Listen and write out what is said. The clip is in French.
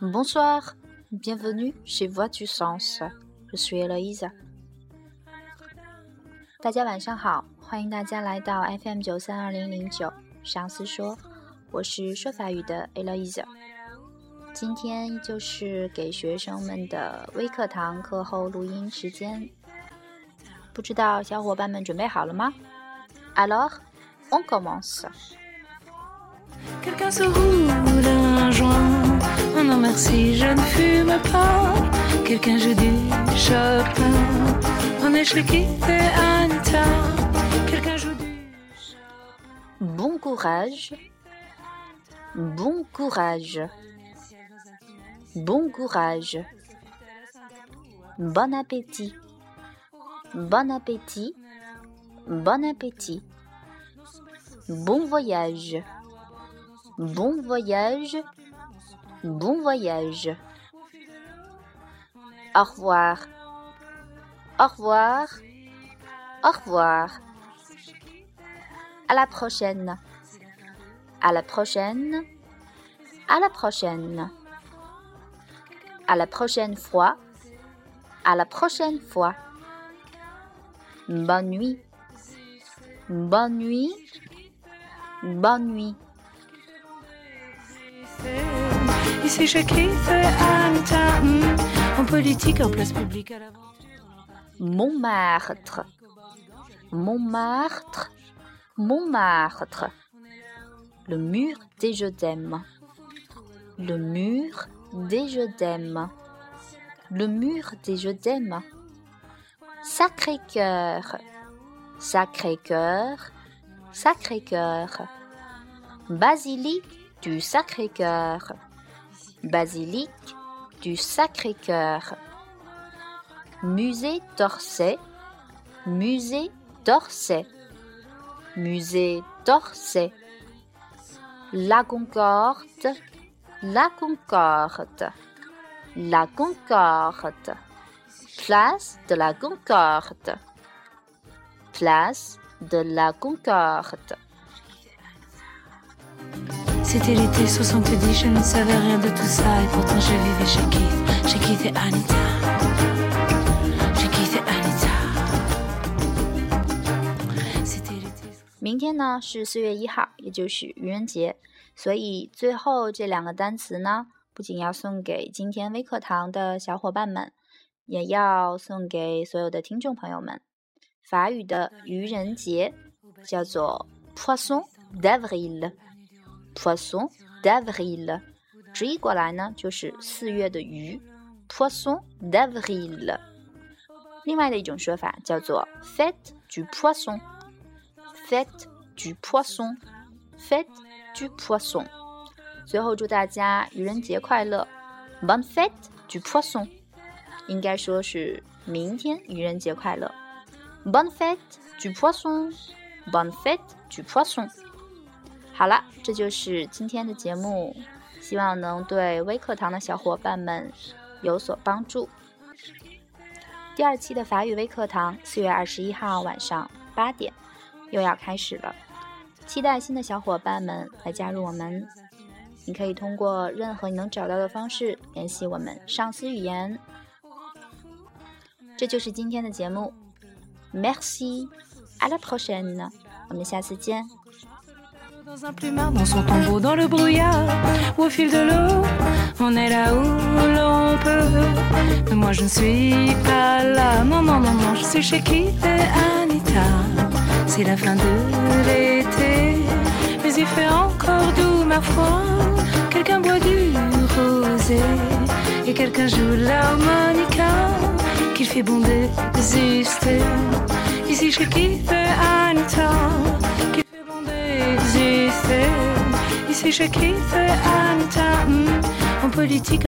Bonsoir, bienvenue chez Voix du Sens. Je suis Eloise. 大家晚上好，欢迎大家来到 FM 九三二零零九上司说，我是说法语的 Eloise。今天依旧是给学生们的微课堂课后录音时间，不知道小伙伴们准备好了吗？Alors, on commence. Quelqu'un se roule un joint. Oh non merci, je ne fume pas. Quelqu'un joue du Chopin. On est Anita. Quelqu'un joue du... Bon courage. Bon courage. Bon courage. Bon appétit. Bon appétit. Bon appétit. Bon voyage. Bon voyage. Bon voyage. Au revoir. Au revoir. Au revoir. À la prochaine. À la prochaine. À la prochaine. À la prochaine fois. À la prochaine fois. Bonne nuit. Bonne nuit. Bonne nuit. Ici En politique, en place publique, à. Montmartre. Montmartre. Montmartre. Le mur des je t'aime. Le mur des je t'aime. Le mur des je t'aime. Sacré-Cœur. Sacré-Cœur. Sacré-Cœur. Basilique du Sacré-Cœur. Basilique du Sacré-Cœur. Musée d'Orsay. Musée d'Orsay. Musée d'Orsay. La Concorde. La Concorde. La Concorde. Place de la Concorde. Place de la Concorde. C'était l'été 70, je ne savais rien de tout ça et pourtant je vivais chez Keith, chez Keith et Anita. Chez Keith et Anita. C'était l'été 明天呢是四月一号，也就是愚人节，所以最后这两个单词呢，不仅要送给今天微课堂的小伙伴们，也要送给所有的听众朋友们。法语的愚人节叫做 Poisson d'avril，Poisson d'avril，直译过来呢就是四月的鱼，Poisson d'avril。另外的一种说法叫做 Fête du Poisson，Fête du Poisson，Fête du Poisson。最后祝大家愚人节快乐，Bonne fête du Poisson。应该说是明天愚人节快乐，Bonne fête du Poisson，Bonne fête du Poisson。好了，这就是今天的节目，希望能对微课堂的小伙伴们有所帮助。第二期的法语微课堂，四月二十一号晚上八点又要开始了，期待新的小伙伴们来加入我们。你可以通过任何你能找到的方式联系我们上司语言。这就是今天的节目 Merci. À la prochaine. On se Dans un plumard, dans son tombeau, dans le brouillard, au fil de l'eau, on est là où l'on peut. Mais moi je ne suis pas là, maman, maman, je suis chez qui et Anita. C'est la fin de l'été, mais il fait encore doux, ma foi. Quelqu'un boit du rosé et quelqu'un joue l'harmonie qu'il fait bon d'exister. Ici Keith et Anita, qu'il fait bon d'exister. Ici Keith et Anita, hmm, en politique.